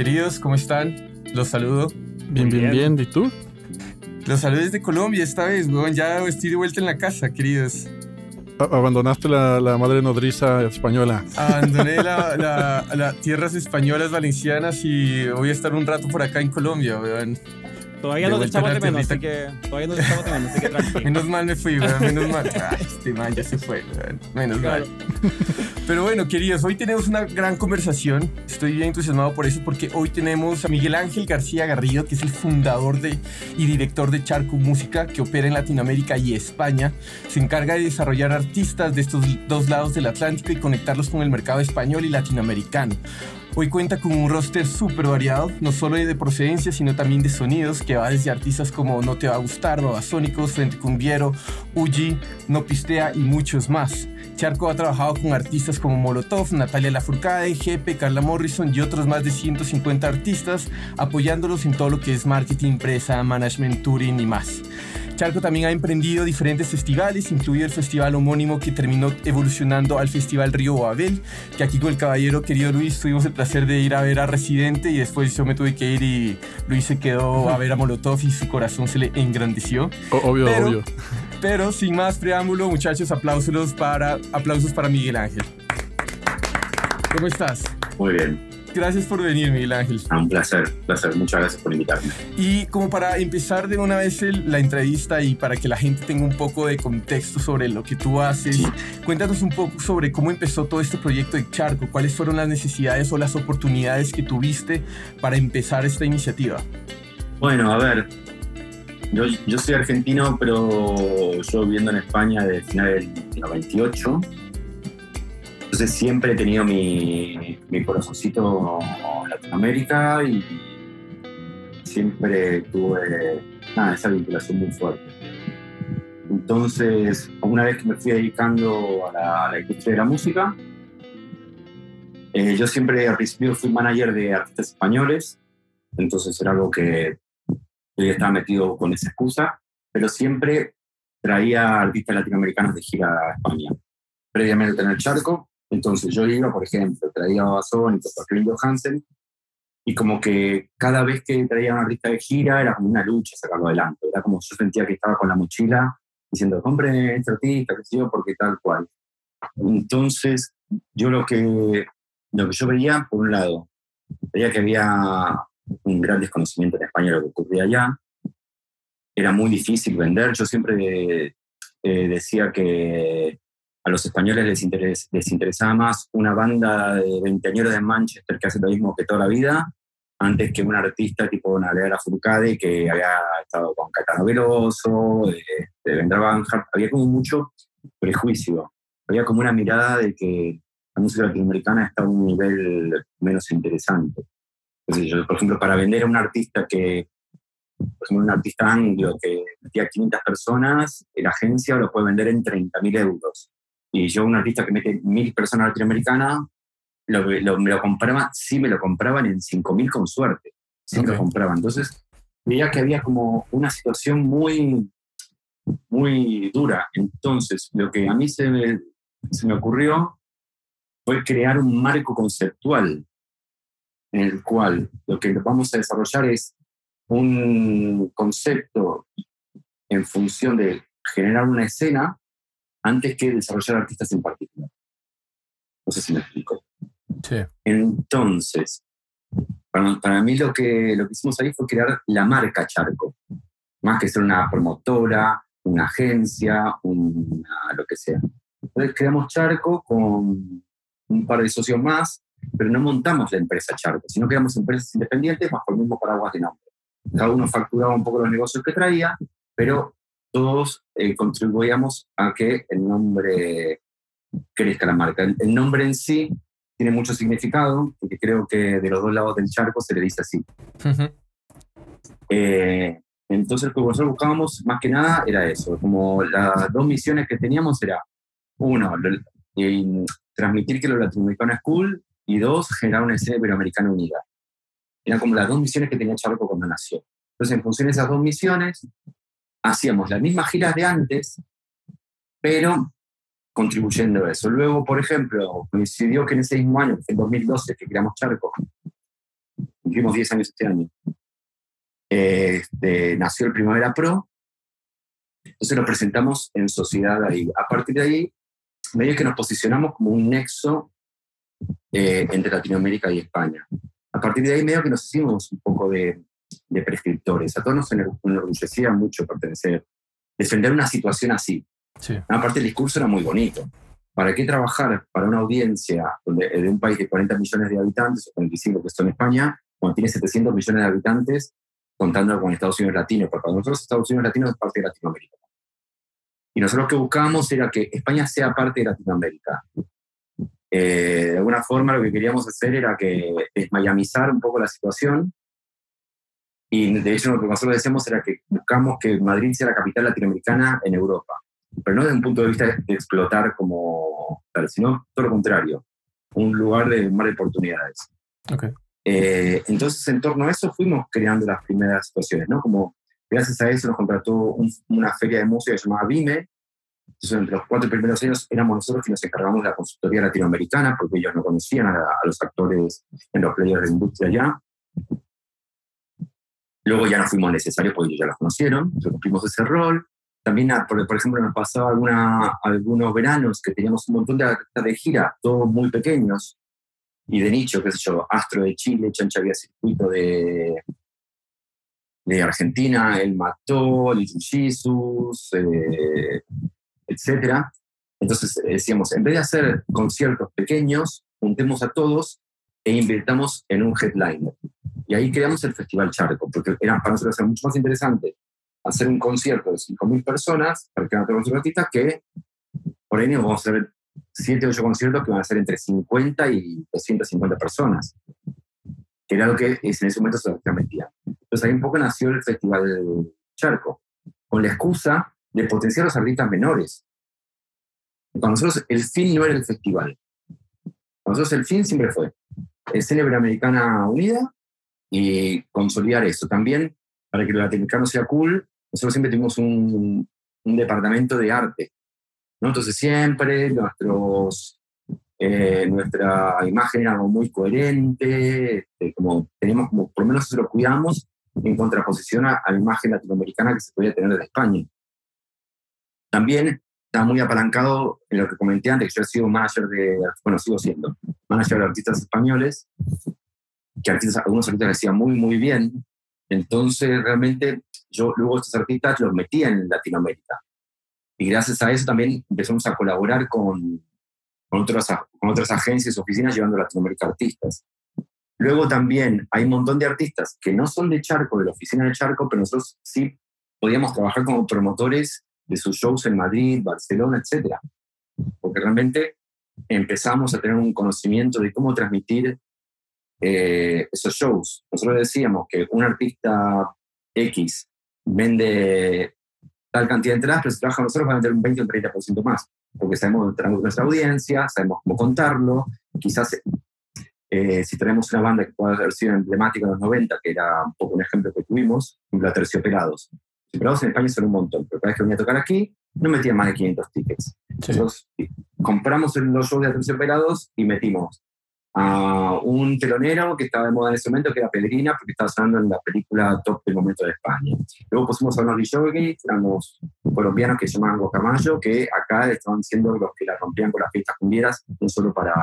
Queridos, ¿cómo están? Los saludo. Bien, bien, bien. ¿Y tú? Los saludos desde Colombia esta vez, weón. Ya estoy de vuelta en la casa, queridos. Abandonaste la, madre nodriza española. Abandoné las tierras españolas valencianas y voy a estar un rato por acá en Colombia, weón. Todavía no te echamos de menos, así que. Todavía no te echamos de menos, así que tranquilo. Menos mal me fui, weón, menos mal. este man ya se fue, weón. Menos mal. Pero bueno, queridos, hoy tenemos una gran conversación. Estoy bien entusiasmado por eso, porque hoy tenemos a Miguel Ángel García Garrido, que es el fundador de, y director de Charco Música, que opera en Latinoamérica y España. Se encarga de desarrollar artistas de estos dos lados del Atlántico y conectarlos con el mercado español y latinoamericano. Hoy cuenta con un roster súper variado, no solo de procedencia, sino también de sonidos, que va desde artistas como No Te Va a Gustar, Babasónicos, Frente Cumbiero, Uji, No Pistea y muchos más. Charco ha trabajado con artistas como Molotov, Natalia Lafourcade, Jepe, Carla Morrison y otros más de 150 artistas, apoyándolos en todo lo que es marketing, empresa, management, touring y más. Charco también ha emprendido diferentes festivales, incluido el festival homónimo que terminó evolucionando al Festival Río Babel, que aquí con el caballero querido Luis tuvimos el placer de ir a ver a Residente y después yo me tuve que ir y Luis se quedó a ver a Molotov y su corazón se le engrandeció. obvio, obvio. Pero sin más preámbulo, muchachos, aplausos para, aplausos para Miguel Ángel. ¿Cómo estás? Muy bien. Gracias por venir, Miguel Ángel. Ah, un placer, placer. Muchas gracias por invitarme. Y como para empezar de una vez la entrevista y para que la gente tenga un poco de contexto sobre lo que tú haces, cuéntanos un poco sobre cómo empezó todo este proyecto de Charco, cuáles fueron las necesidades o las oportunidades que tuviste para empezar esta iniciativa. Bueno, a ver, yo, yo soy argentino, pero yo viviendo en España desde final del 98 entonces siempre he tenido mi, mi corazoncito Latinoamérica y siempre tuve esa vinculación muy fuerte. Entonces, una vez que me fui dedicando a la, industria de la música, eh, yo siempre al principio fui manager de artistas españoles, entonces era algo que yo ya estaba metido con esa excusa, pero siempre traía artistas latinoamericanos de gira a España. Previamente en el charco, entonces yo iba, por ejemplo, traía a Babasónicos, a Kevin Hansen, y como que cada vez que traía una artista de gira era como una lucha sacarlo adelante. Era como yo sentía que estaba con la mochila diciendo, compre este artista, que sé yo, porque tal cual. Entonces, yo lo que, lo que yo veía, por un lado, veía que había un gran desconocimiento en España de lo que ocurría allá. Era muy difícil vender. Yo siempre eh, decía que a los españoles les, les interesaba más una banda de veinteañeros de Manchester que hace lo mismo que toda la vida, antes que un artista tipo Nalera Furcade que había estado con Catano Veloso, de, de Había como mucho prejuicio. Había como una mirada de que la música latinoamericana está a un nivel menos interesante. Entonces, por ejemplo, para vender a un artista que, por ejemplo, un artista anglo que metía 500 personas, la agencia lo puede vender en 30.000 euros. Y yo, un artista que mete mil personas latinoamericanas, lo, lo, me lo compraba, sí me lo compraban en cinco mil con suerte. Sí me lo compraban. Entonces, veía que había como una situación muy, muy dura. Entonces, lo que a mí se me, se me ocurrió fue crear un marco conceptual en el cual lo que vamos a desarrollar es un concepto en función de generar una escena antes que desarrollar artistas en particular. No sé si me explico. Sí. Entonces, para, mí lo que, lo que hicimos ahí fue crear la marca Charco, más que ser una promotora, una agencia, una, lo que sea. Entonces creamos Charco con un par de socios más, pero no montamos la empresa Charco, sino creamos empresas independientes más por el mismo paraguas de nombre. Cada uno facturaba un poco los negocios que traía, pero todos eh, contribuíamos a que el nombre crezca la marca. El, nombre en sí tiene mucho significado, porque creo que de los dos lados del charco se le dice así. Eh, entonces, lo que nosotros buscábamos más que nada era eso, como las dos misiones que teníamos era, uno, transmitir que lo latinoamericano es cool, y dos, generar una escena iberoamericana unida. Eran como las dos misiones que tenía Charco cuando nació. Entonces, en función de esas dos misiones, hacíamos las mismas giras de antes, pero contribuyendo a eso. Luego, por ejemplo, coincidió que en ese mismo año, en 2012, que creamos Charco, cumplimos 10 años este año. Este, nació el Primavera Pro, entonces lo presentamos en sociedad ahí. A partir de ahí, medio que nos posicionamos como un nexo eh, entre Latinoamérica y España. A partir de ahí, medio que nos hicimos un poco de, de prescriptores. A todos nos enorgullecía mucho pertenecer, defender una situación así. Sí. Aparte, el discurso era muy bonito. ¿Para qué trabajar para una audiencia donde, de un país de 40 millones de habitantes, o 45 que son España, cuando tiene 700 millones de habitantes, contando con Estados Unidos latinos? Porque para nosotros Estados Unidos latinos es parte de Latinoamérica. Y nosotros lo que buscábamos era que España sea parte de Latinoamérica. Eh, de alguna forma lo que queríamos hacer era que desmayamizar un poco la situación. Y de hecho lo que nosotros decíamos era que buscamos que Madrid sea la capital latinoamericana en Europa. Pero no desde un punto de vista de explotar como tal, sino todo lo contrario. Un lugar de mar de oportunidades. Okay. Eh, entonces, en torno a eso fuimos creando las primeras situaciones, ¿no? Como gracias a eso nos contrató un, una feria de música llamada Vime. Entonces, entre los cuatro primeros años éramos nosotros quienes nos encargamos de la consultoría latinoamericana, porque ellos no conocían a, a los actores en los players de industria allá. Luego ya no fuimos necesarios porque ellos ya los conocieron, cumplimos ese rol. También, por, por ejemplo, nos pasaba alguna, algunos veranos que teníamos un montón de artistas de gira, todos muy pequeños, y de nicho, qué sé yo, Astro de Chile, Chancha Vía Circuito de, de Argentina, El Mató, Little Jesus, eh, etc. Entonces decíamos, en vez de hacer conciertos pequeños, juntemos a todos e invirtamos en un headliner. Y ahí creamos el Festival Charco, porque era para nosotros era mucho más interesante hacer un concierto de 5.000 personas para que no tengamos artistas que por ahí vamos a ver 7 o 8 conciertos que van a ser entre 50 y 250 personas, que era lo que en ese momento se transmitía. Entonces ahí un poco nació el Festival Charco, con la excusa de potenciar a los artistas menores. Para nosotros el fin no era el festival. Para nosotros el fin siempre fue escena Iberoamericana Unida y consolidar eso. También, para que el latinoamericano sea cool, nosotros siempre tuvimos un, un departamento de arte. ¿no? Entonces siempre nuestros, eh, nuestra imagen era muy coherente, este, como teníamos como, por lo menos lo cuidamos en contraposición a, a, la imagen latinoamericana que se podía tener de España. También está muy apalancado en lo que comenté antes, que yo he sido manager de, bueno, sigo siendo manager de artistas españoles, que artistas, algunos artistas me hacían muy, muy bien. Entonces, realmente, yo luego estos artistas los metía en Latinoamérica. Y gracias a eso también empezamos a colaborar con, con, otras, con otras agencias, oficinas, llevando a Latinoamérica artistas. Luego también hay un montón de artistas que no son de Charco, de la oficina de Charco, pero nosotros sí podíamos trabajar como promotores de sus shows en Madrid, Barcelona, etc. Porque realmente empezamos a tener un conocimiento de cómo transmitir eh, esos shows. Nosotros decíamos que un artista X vende tal cantidad de entradas, pero si trabaja nosotros va a vender un 20 o un 30% más, porque sabemos nuestra audiencia, sabemos cómo contarlo, quizás eh, si tenemos una banda que pueda haber sido emblemática en los 90, que era un poco un ejemplo que tuvimos, la Terciopelados. Terciopelados en España son un montón, pero cada vez que venía a tocar aquí, no metían más de 500 tickets. Sí. Entonces, compramos los shows de Terciopelados y metimos a un telonero que estaba de moda en ese momento, que era Pedrina, porque estaba sonando en la película top del momento de España. Luego pusimos a unos DJs, éramos colombianos que se llamaban Gocamayo, que acá estaban siendo los que la rompían con las fiestas cumbieras, no solo para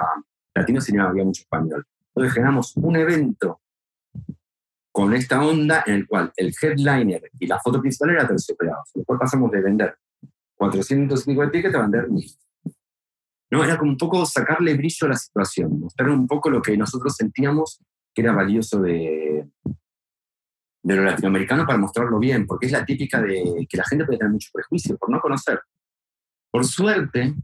latinos, sino había mucho español. Entonces generamos un evento con esta onda en el cual el headliner y la foto principal era terciopelados. Después pasamos de vender 450 tickets a vender 1000. ¿no? Era como un poco sacarle brillo a la situación, mostrar un poco lo que nosotros sentíamos que era valioso de, de lo latinoamericano para mostrarlo bien, porque es la típica de que la gente puede tener mucho prejuicio por no conocer. Por suerte,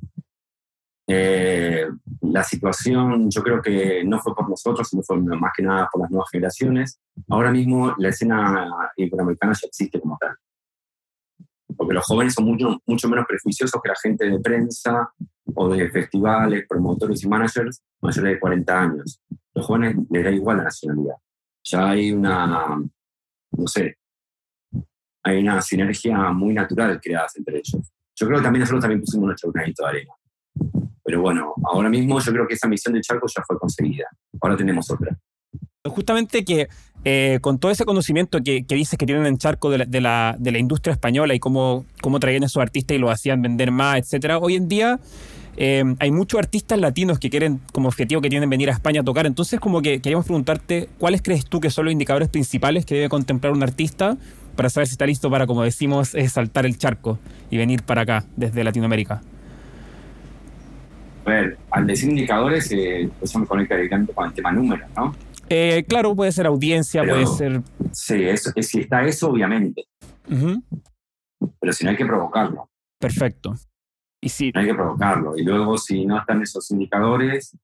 eh, la situación yo creo que no fue por nosotros, sino fue más que nada por las nuevas generaciones. Ahora mismo la escena iberoamericana ya existe como tal porque los jóvenes son mucho, mucho menos prejuiciosos que la gente de prensa o de festivales, promotores y managers mayores de 40 años. Los jóvenes les da igual la nacionalidad. Ya hay una, no sé, hay una sinergia muy natural creada entre ellos. Yo creo que también nosotros también pusimos nuestro granito de arena. Pero bueno, ahora mismo yo creo que esa misión de Charco ya fue conseguida. Ahora tenemos otra. Justamente que eh, con todo ese conocimiento que, dices que tienen en Charco de la, de la, industria española y cómo, cómo traían esos artistas y lo hacían vender más, etcétera, hoy en día eh, hay muchos artistas latinos que quieren como objetivo que tienen venir a España a tocar. Entonces, como que queríamos preguntarte, ¿cuáles crees tú que son los indicadores principales que debe contemplar un artista para saber si está listo para, como decimos, saltar el charco y venir para acá desde Latinoamérica? A ver, al decir indicadores, eh, eso me conecta directamente con el tema números, ¿no? Eh, claro, puede ser audiencia, puede ser. Sí, eso, si está eso, obviamente. Pero si no hay que provocarlo. Perfecto. Y si... No hay que provocarlo. Y luego, si no están esos indicadores,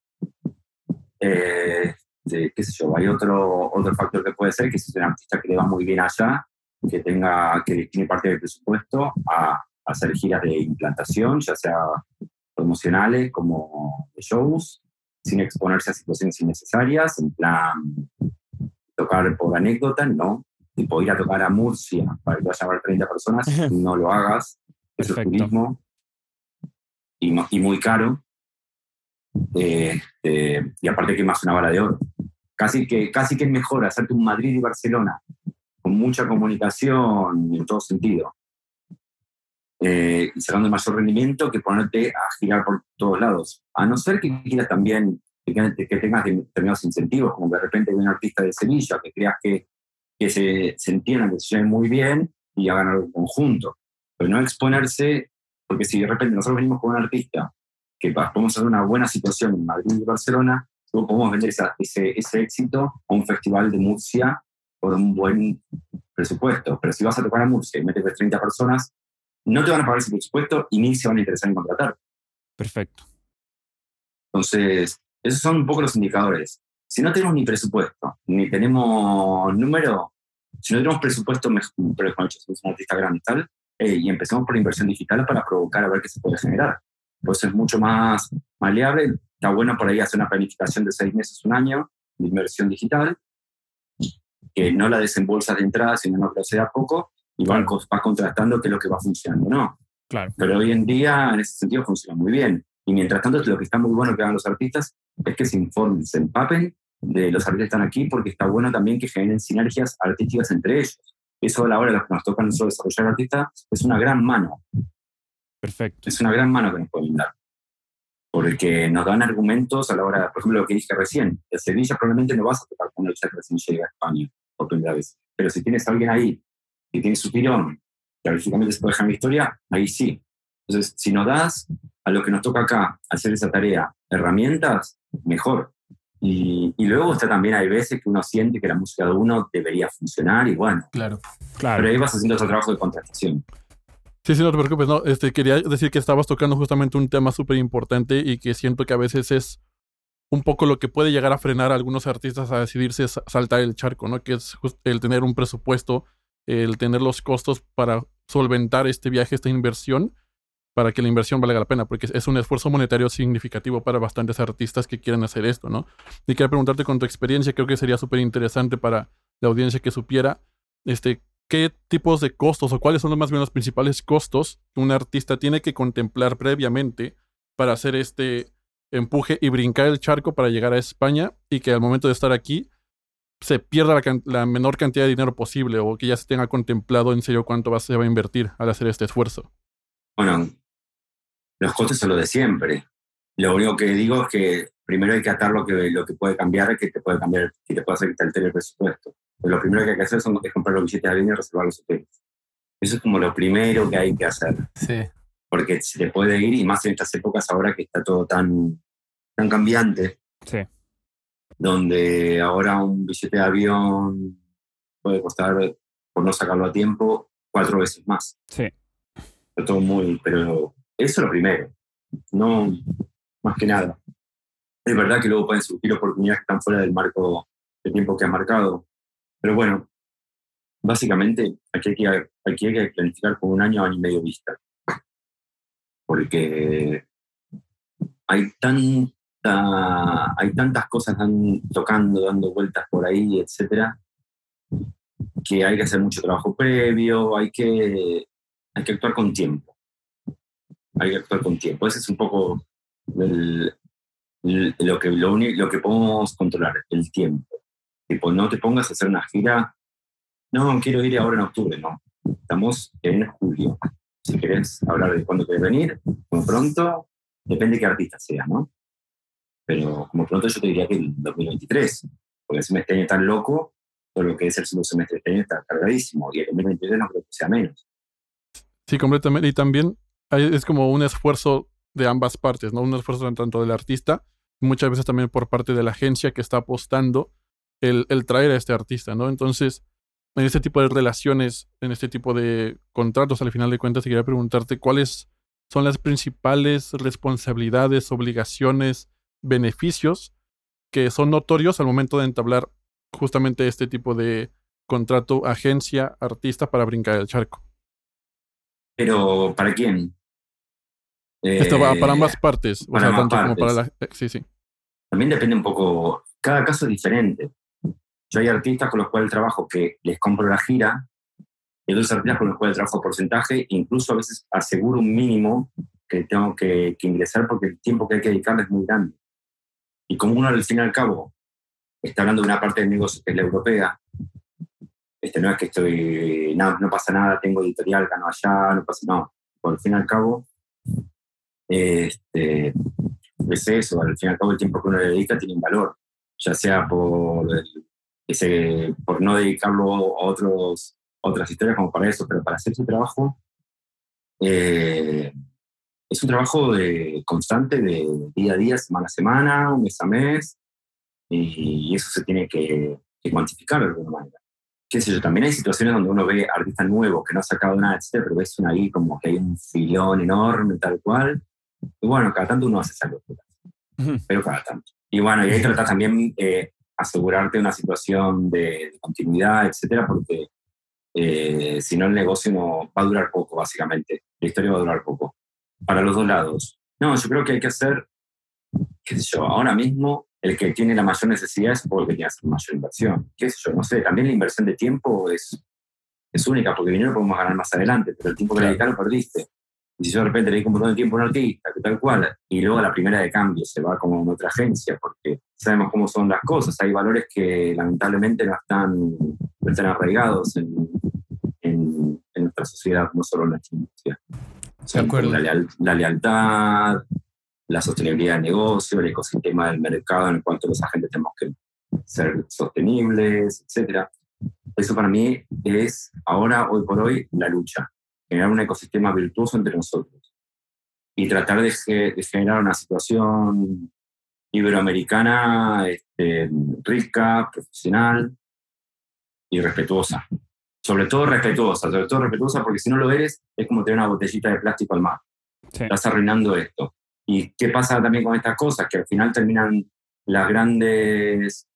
eh, qué sé yo, hay otro, otro factor que puede ser que si es un artista que le va muy bien allá, que tenga, que tiene parte del presupuesto a, hacer giras de implantación, ya sea promocionales como shows, sin exponerse a situaciones innecesarias, en plan tocar por anécdota, no. Tipo ir a tocar a Murcia para que vaya a ver 30 personas, no lo hagas. Eso es turismo. Y, y, muy caro. Eh, eh, y aparte que más una bala de oro. Casi que, casi que es mejor hacerte un Madrid y Barcelona con mucha comunicación en todo sentido eh, y sacando el mayor rendimiento que ponerte a girar por todos lados. A no ser que quieras también que, tengas determinados incentivos, como de repente un artista de Sevilla, que creas que, que se, se entiendan, que se lleven muy bien y hagan algo conjunto. Pero no exponerse, porque si de repente nosotros venimos con un artista que podemos hacer una buena situación en Madrid y Barcelona, luego podemos vender ese, ese éxito a un festival de Murcia por un buen presupuesto. Pero si vas a tocar a Murcia y metes 30 personas, no te van a pagar ese presupuesto y ni se van a interesar en contratar. Perfecto. Entonces, esos son un poco los indicadores. Si no tenemos ni presupuesto, ni tenemos número, si no tenemos presupuesto, pero somos un artista grande y tal, eh, y empezamos por la inversión digital para provocar a ver qué se puede generar. Pues es mucho más maleable. Está bueno por ahí hacer una planificación de seis meses, un año de inversión digital, que no la desembolsas de entrada, sino no lo sea poco, y vas, contrastando qué es lo que va funcionando, ¿no? Claro. Pero hoy en día, en ese sentido, funciona muy bien. Y mientras tanto, lo que está muy bueno que hagan los artistas es que se informen, se empapen de los artistas que están aquí, porque está bueno también que generen sinergias artísticas entre ellos. Eso a la hora de que nos toca nosotros desarrollar artistas es una gran mano. Perfecto. Es una gran mano que nos pueden dar. Porque nos dan argumentos a la hora, por ejemplo, lo que dije recién. En Sevilla probablemente no vas a tocar con el que recién llega a España por primera vez. Pero si tienes a alguien ahí que tiene su tirón, que lógicamente se puede dejar en la historia, ahí sí. Entonces, si nos das a lo que nos toca acá hacer esa tarea herramientas, mejor. Y, y, luego está también, hay veces que uno siente que la música de uno debería funcionar y bueno. Claro, claro. Pero ahí vas haciendo otro trabajo de contratación. Sí, sí, no te preocupes. No, este, quería decir que estabas tocando justamente un tema súper importante y que siento que a veces es un poco lo que puede llegar a frenar a algunos artistas a decidirse saltar el charco, ¿no? Que es el tener un presupuesto el tener los costos para solventar este viaje, esta inversión, para que la inversión valga la pena, porque es un esfuerzo monetario significativo para bastantes artistas que quieren hacer esto, ¿no? Y quiero preguntarte con tu experiencia, creo que sería súper interesante para la audiencia que supiera, este, qué tipos de costos o cuáles son los más bien los principales costos que un artista tiene que contemplar previamente para hacer este empuje y brincar el charco para llegar a España y que al momento de estar aquí se pierda la, menor cantidad de dinero posible o que ya se tenga contemplado en serio cuánto va, se va a invertir al hacer este esfuerzo? Bueno, los costes son lo de siempre. Lo único que digo es que primero hay que atar lo que, lo que puede cambiar, que te puede cambiar, que te puede hacer que te altere el presupuesto. Pero lo primero que hay que hacer es comprar los billetes de avión y reservar los hoteles. Eso es como lo primero que hay que hacer. Sí. Porque se te puede ir, y más en estas épocas ahora que está todo tan, tan cambiante. Sí donde ahora un billete de avión puede costar, por no sacarlo a tiempo, cuatro veces más. Sí. Pero, todo muy, pero eso es lo primero, no más que nada. Es verdad que luego pueden surgir oportunidades que están fuera del marco de tiempo que ha marcado, pero bueno, básicamente aquí hay que, aquí hay que planificar con un año, año y medio vista. Porque hay tan hay tantas cosas tocando, dando vueltas por ahí, etcétera, que hay que hacer mucho trabajo previo, hay que, hay que actuar con tiempo. Hay que actuar con tiempo. Ese es un poco lo, que, lo, lo que podemos controlar, el tiempo. Tipo, no te pongas a hacer una gira. No, quiero ir ahora en octubre, no. Estamos en julio. Si querés hablar de cuándo querés venir, como pronto, depende de qué artista sea, ¿no? Pero como pronto yo te diría que el 2023, porque el semestre año tan loco, todo lo que es el segundo semestre de este año está cargadísimo, y el 2023 no creo que sea menos. Sí, completamente. Y también es como un esfuerzo de ambas partes, ¿no? Un esfuerzo tanto del artista, muchas veces también por parte de la agencia que está apostando el, el traer a este artista, ¿no? Entonces, en este tipo de relaciones, en este tipo de contratos, al final de cuentas, quería preguntarte cuáles son las principales responsabilidades, obligaciones, beneficios que son notorios al momento de entablar justamente este tipo de contrato agencia-artista para brincar el charco. Pero, ¿para quién? Esto va para ambas partes. o sea, tanto como para la. Eh, sí, sí. También depende un poco. Cada caso es diferente. Yo hay artistas con los cuales trabajo que les compro la gira, y otros artistas con los cuales trabajo porcentaje, incluso a veces aseguro un mínimo que tengo que, ingresar porque el tiempo que hay que dedicarle es muy grande. Y como uno al fin y al cabo está hablando de una parte del negocio que es la europea, este, no es que estoy, no, no pasa nada, tengo editorial, gano allá, no pasa, no. Por fin y al cabo, este, es eso, al fin y al cabo el tiempo que uno le dedica tiene un valor, ya sea por, ese, por no dedicarlo a otros, otras historias como para eso, pero para hacer ese trabajo eh, es un trabajo de, constante de día a día, semana a semana, mes a mes, y eso se tiene que, cuantificar de alguna manera. Qué sé yo, también hay situaciones donde uno ve artistas nuevos que no ha sacado nada, etcétera, pero ves ahí como que hay un filón enorme, tal cual, y bueno, cada tanto uno hace esa locura. Pero cada tanto. Y bueno, y ahí tratas también eh, asegurarte una situación de, continuidad, etcétera, porque eh, si no el negocio no, va a durar poco, básicamente. La historia va a durar poco. Para los dos lados. No, yo creo que hay que hacer, qué sé yo, ahora mismo el que tiene la mayor necesidad es porque tiene la mayor inversión. Qué sé yo, no sé, también la inversión de tiempo es, es única, porque dinero podemos ganar más adelante, pero el tiempo que le dedicaron perdiste. Y si yo de repente le digo un montón de tiempo a un artista, que tal cual, y luego a la primera de cambio se va como en otra agencia, porque sabemos cómo son las cosas. Hay valores que lamentablemente no están, no están arraigados en, nuestra sociedad, no solo nuestra industria. la, la, lealtad, la sostenibilidad del negocio, el ecosistema del mercado en cual todos los agentes tenemos que ser sostenibles, etc. Eso para mí es ahora, hoy por hoy, la lucha generar un ecosistema virtuoso entre nosotros y tratar de, generar una situación iberoamericana este, rica, profesional y respetuosa. Sobre todo respetuosa, sobre todo respetuosa porque si no lo eres es como tener una botellita de plástico al mar. Estás arruinando esto. ¿Y qué pasa también con estas cosas? Que al final terminan las grandes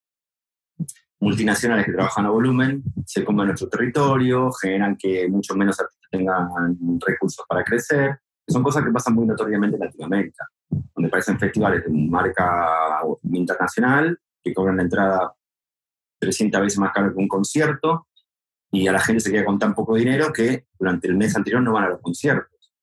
multinacionales que trabajan a volumen, se comen nuestro territorio, generan que mucho menos artistas tengan recursos para crecer. Son cosas que pasan muy notoriamente en Latinoamérica, donde parecen festivales de marca internacional que cobran la entrada 300 veces más caro que un concierto y a la gente se queda con tan poco dinero que durante el mes anterior no van a los conciertos.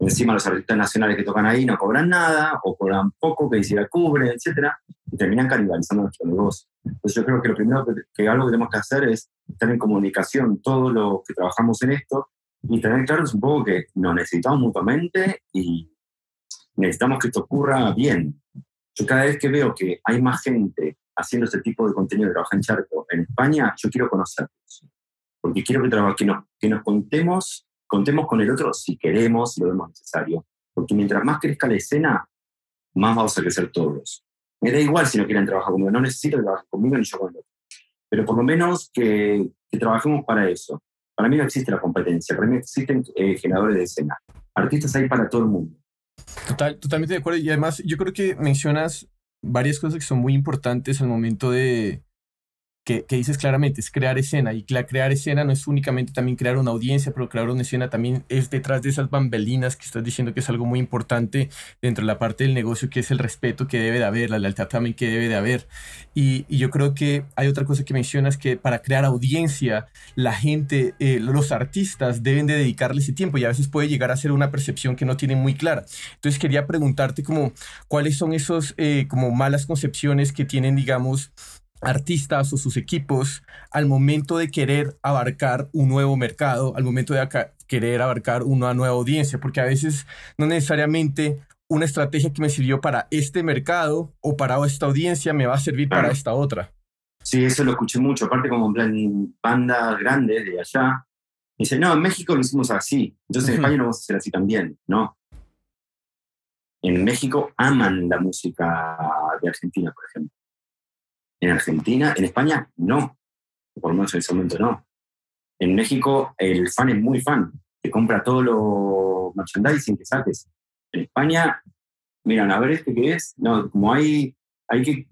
Encima los artistas nacionales que tocan ahí no cobran nada o cobran poco que hiciera cubre, etc. Y terminan canibalizando nuestro negocio. Entonces yo creo que lo primero que, algo que tenemos que hacer es estar en comunicación todos los que trabajamos en esto y tener claro un poco que nos necesitamos mutuamente y necesitamos que esto ocurra bien. Yo cada vez que veo que hay más gente haciendo este tipo de contenido de trabajar en charco en España, yo quiero conocerlos. Porque quiero que, que, nos, que nos contemos contemos con el otro si queremos, si lo vemos necesario. Porque mientras más crezca la escena, más vamos a crecer todos. Me da igual si no quieren trabajar conmigo, no necesito que trabajen conmigo ni yo con el otro. Pero por lo menos que, que trabajemos para eso. Para mí no existe la competencia, para mí existen eh, generadores de escena. Artistas hay para todo el mundo. Total, totalmente de acuerdo. Y además, yo creo que mencionas varias cosas que son muy importantes al momento de, que, dices claramente, es crear escena. Y crear escena no es únicamente también crear una audiencia, pero crear una escena también es detrás de esas bambelinas que estás diciendo que es algo muy importante dentro de la parte del negocio, que es el respeto que debe de haber, la lealtad también que debe de haber. Y, yo creo que hay otra cosa que mencionas, que para crear audiencia, la gente, eh, los artistas deben de dedicarle ese tiempo y a veces puede llegar a ser una percepción que no tienen muy clara. Entonces quería preguntarte como, cuáles son esos eh, como malas concepciones que tienen, digamos, artistas o sus equipos al momento de querer abarcar un nuevo mercado, al momento de querer abarcar una nueva audiencia, porque a veces no necesariamente una estrategia que me sirvió para este mercado o para esta audiencia me va a servir para esta otra. Sí, eso lo escuché mucho, aparte como en plan bandas grandes de allá. Dice, no, en México lo hicimos así, entonces en España lo vamos a hacer así también, ¿no? En México aman la música de Argentina, por ejemplo. En Argentina, en España, no. Por lo menos en ese momento no. En México, el fan es muy fan. Te compra todo lo merchandising que saques. En España, miran, a ver este que es. No, como hay, hay que.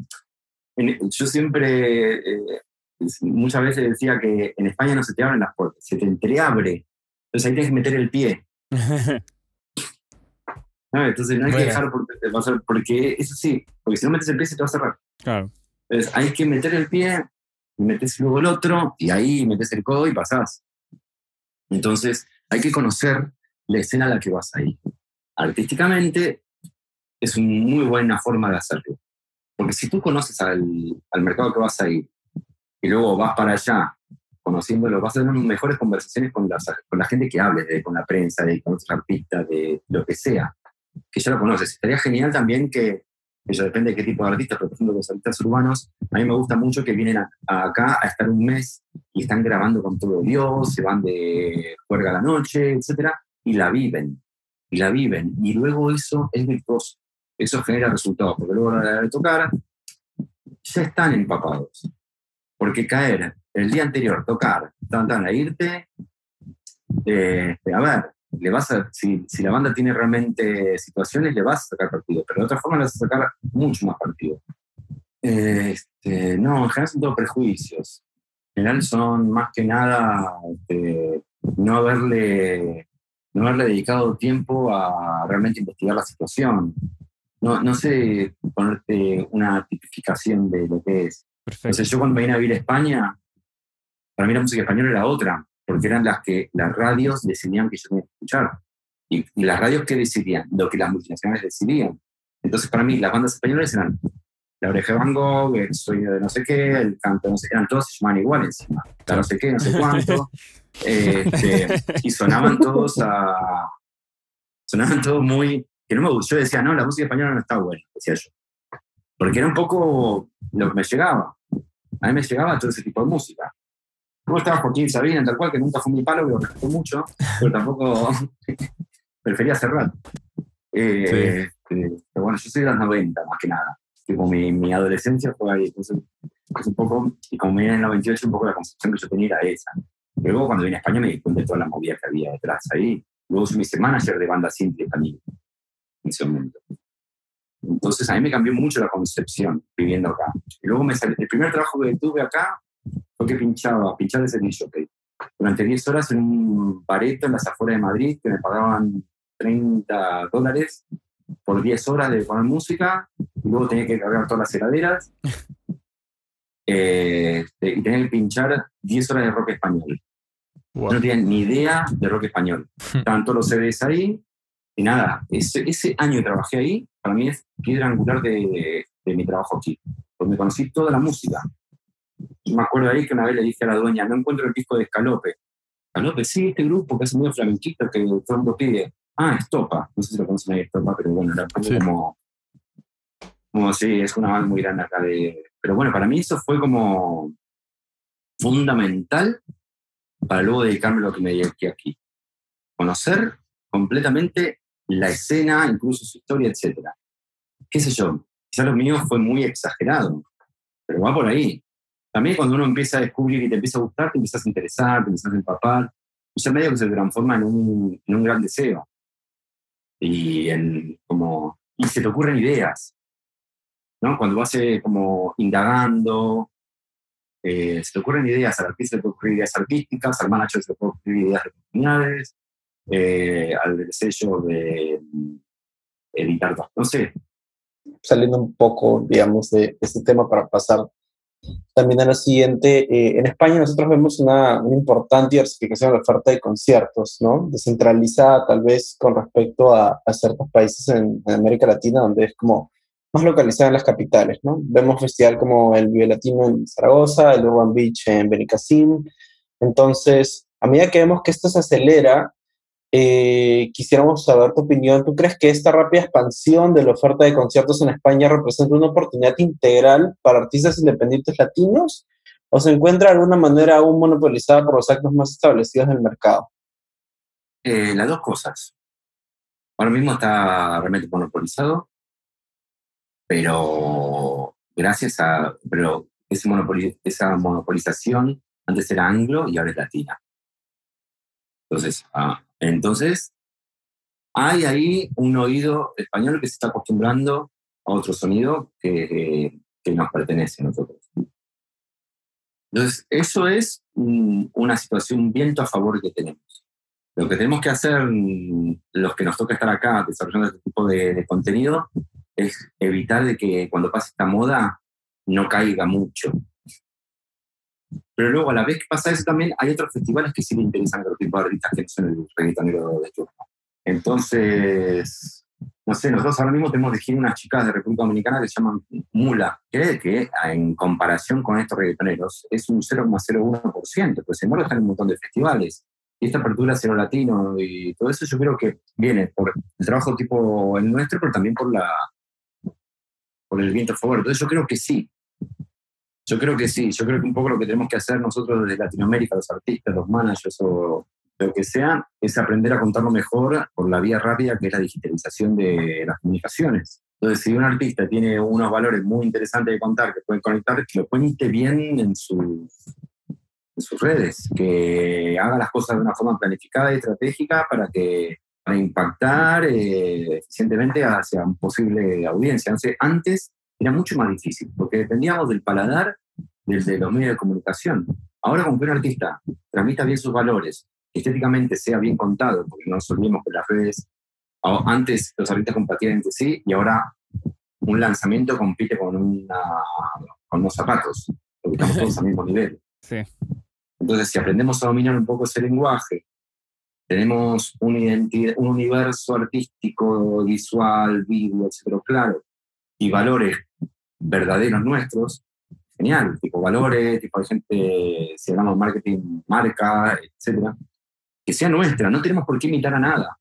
yo siempre, eh, muchas veces decía que en España no se te abren las puertas, se te entreabre. Entonces ahí tienes que meter el pie. Entonces no hay que dejar pasar, porque eso sí, porque si no metes el pie se te va a cerrar. Claro. Entonces hay que meter el pie, y metes luego el otro, y ahí metes el codo y pasás. Entonces hay que conocer la escena a la que vas a ir. Artísticamente es una muy buena forma de hacerlo. Porque si tú conoces al, al mercado que vas a ir y luego vas para allá conociéndolo, vas a tener mejores conversaciones con, con la gente que hables, de, con la prensa, de, con otros artistas, de lo que sea, que ya lo conoces. Estaría genial también que, eso depende de qué tipo de artistas, pero por ejemplo los artistas urbanos, a mí me gusta mucho que vienen acá a estar un mes y están grabando con todo Dios, se van de juerga a la noche, etcétera, y la viven, y la viven, y luego eso es virtuoso, eso genera resultados, porque luego a de tocar ya están empapados, porque caer el día anterior, tocar, tan, tan, irte, eh, a ver, le vas a, si, si, la banda tiene realmente situaciones, le vas a sacar partido, pero de otra forma le vas a sacar mucho más partido. Este, no, en general son todos prejuicios. En general son más que nada este, no, haberle, no haberle dedicado tiempo a realmente investigar la situación. No, no sé ponerte una tipificación de lo que es. Perfecto. yo cuando vine a vivir a España, para mí la música española era otra porque eran las que las radios decidían que yo tenía que escuchar. Y, las radios que decidían, lo que las multinacionales decidían. Entonces, para mí, las bandas españolas eran La Oreja de Van Gogh, El Sueño de no sé qué, El Canto de no sé qué, eran todos se llamaban igual encima. La no sé qué, no sé cuánto. Este, y sonaban todos a. Sonaban todos muy. Que no me gustó. Yo decía, no, la música española no está buena, decía yo. Porque era un poco lo que me llegaba. A mí me llegaba todo ese tipo de música. ¿Cómo estaba Joaquín Sabina, tal cual, que nunca fue mi palo, pero me mucho, pero tampoco prefería cerrar. Eh, este, pero bueno, yo soy de los 90 más que nada. Tipo, mi, mi adolescencia fue ahí. Entonces, es un poco, y como vine en el 98, un poco la concepción que yo tenía era esa. Luego cuando vine a España me di cuenta de toda la movida que había detrás ahí. Luego soy mi manager de banda simple también, en ese momento. Entonces a mí me cambió mucho la concepción viviendo acá. Y luego me salió, el primer trabajo que tuve acá fue que pinchaba, pinchaba ese disco durante 10 horas en un bareto en las afueras de Madrid que me pagaban 30 dólares por 10 horas de poner música y luego tenía que cargar todas las heladeras eh, y tenía que pinchar 10 horas de rock español. No tenía ni idea de rock español. Todos los CDs ahí y nada, ese, ese año que trabajé ahí para mí es piedra angular de, de mi trabajo aquí, donde conocí toda la música, y me acuerdo ahí que una vez le dije a la dueña, no encuentro el disco de Escalope. Escalope, sí, este grupo que hace muy flamenquito que el mundo pide. Ah, Estopa. No sé si lo conocen ahí, Estopa, pero bueno, era como, como, sí, es una banda muy grande acá de... Pero bueno, para mí eso fue como fundamental para luego dedicarme a lo que me dediqué aquí. Conocer completamente la escena, incluso su historia, etc. ¿Qué sé yo? Quizás lo mío fue muy exagerado, pero va por ahí. También cuando uno empieza a descubrir y te empieza a gustar, te empiezas a interesar, te empiezas a empapar, sea, medio que se transforma en un, en un gran deseo. Y, en, como, y se te ocurren ideas. ¿no? Cuando vas eh, como indagando, eh, se te ocurren ideas, al artista se te ocurren ideas artísticas, al manager se te ocurren ideas de oportunidades, eh, al sello de mm, editar, no sé. Saliendo un poco, digamos, de este tema para pasar también a lo siguiente, eh, en España nosotros vemos una, una, importante diversificación de la oferta de conciertos, ¿no? Descentralizada tal vez con respecto a, a ciertos países en, América Latina, donde es como más localizada en las capitales, ¿no? Vemos festival como el Vive Latino en Zaragoza, el Urban Beach en Benicassim. Entonces, a medida que vemos que esto se acelera, eh, quisiéramos saber tu opinión. ¿Tú crees que esta rápida expansión de la oferta de conciertos en España representa una oportunidad integral para artistas independientes latinos? ¿O se encuentra de alguna manera aún monopolizada por los actos más establecidos del mercado? Eh, las dos cosas. Ahora mismo está realmente monopolizado pero gracias a, pero ese esa monopolización antes era anglo y ahora es latina. Entonces, ah, entonces, hay ahí un oído español que se está acostumbrando a otro sonido que, que nos pertenece a nosotros. Entonces, eso es una situación, viento a favor que tenemos. Lo que tenemos que hacer, los que nos toca estar acá desarrollando este tipo de, de contenido, es evitar de que cuando pase esta moda no caiga mucho. Pero luego, a la vez que pasa eso, también hay otros festivales que sí le interesan a los tipos de artistas que son el reggaetonero de turno. Entonces, no sé, nosotros ahora mismo tenemos de gira unas chicas de República Dominicana que se llaman Mula, que, que en comparación con estos reggaetoneros es un 0,01%, pues en embargo están en un montón de festivales. Y esta apertura cero latino y todo eso yo creo que viene por el trabajo tipo el nuestro, pero también por la, por el viento a favor. Entonces yo creo que sí. Yo creo que sí. Yo creo que un poco lo que tenemos que hacer nosotros desde Latinoamérica, los artistas, los managers o lo que sea, es aprender a contarlo mejor por la vía rápida que es la digitalización de las comunicaciones. Entonces, si un artista tiene unos valores muy interesantes de contar, que pueden conectar, que lo cuente bien en, sus en sus redes, que haga las cosas de una forma planificada y estratégica para que para impactar eh, eficientemente hacia una posible audiencia. antes era mucho más difícil, porque dependíamos del paladar de los medios de comunicación. Ahora, con que un artista transmita bien sus valores, estéticamente sea bien contado, porque no nos olvidemos que las redes, antes los artistas compartían entre sí y ahora un lanzamiento compite con, una, con unos zapatos, porque estamos todos al mismo nivel. Sí. Entonces, si aprendemos a dominar un poco ese lenguaje, tenemos un, un universo artístico, visual, vídeo, etcétera, claro, y valores verdaderos nuestros, genial, tipo valores, tipo de gente, si hablamos marketing, marca, etcétera, que sea nuestra, no tenemos por qué imitar a nada,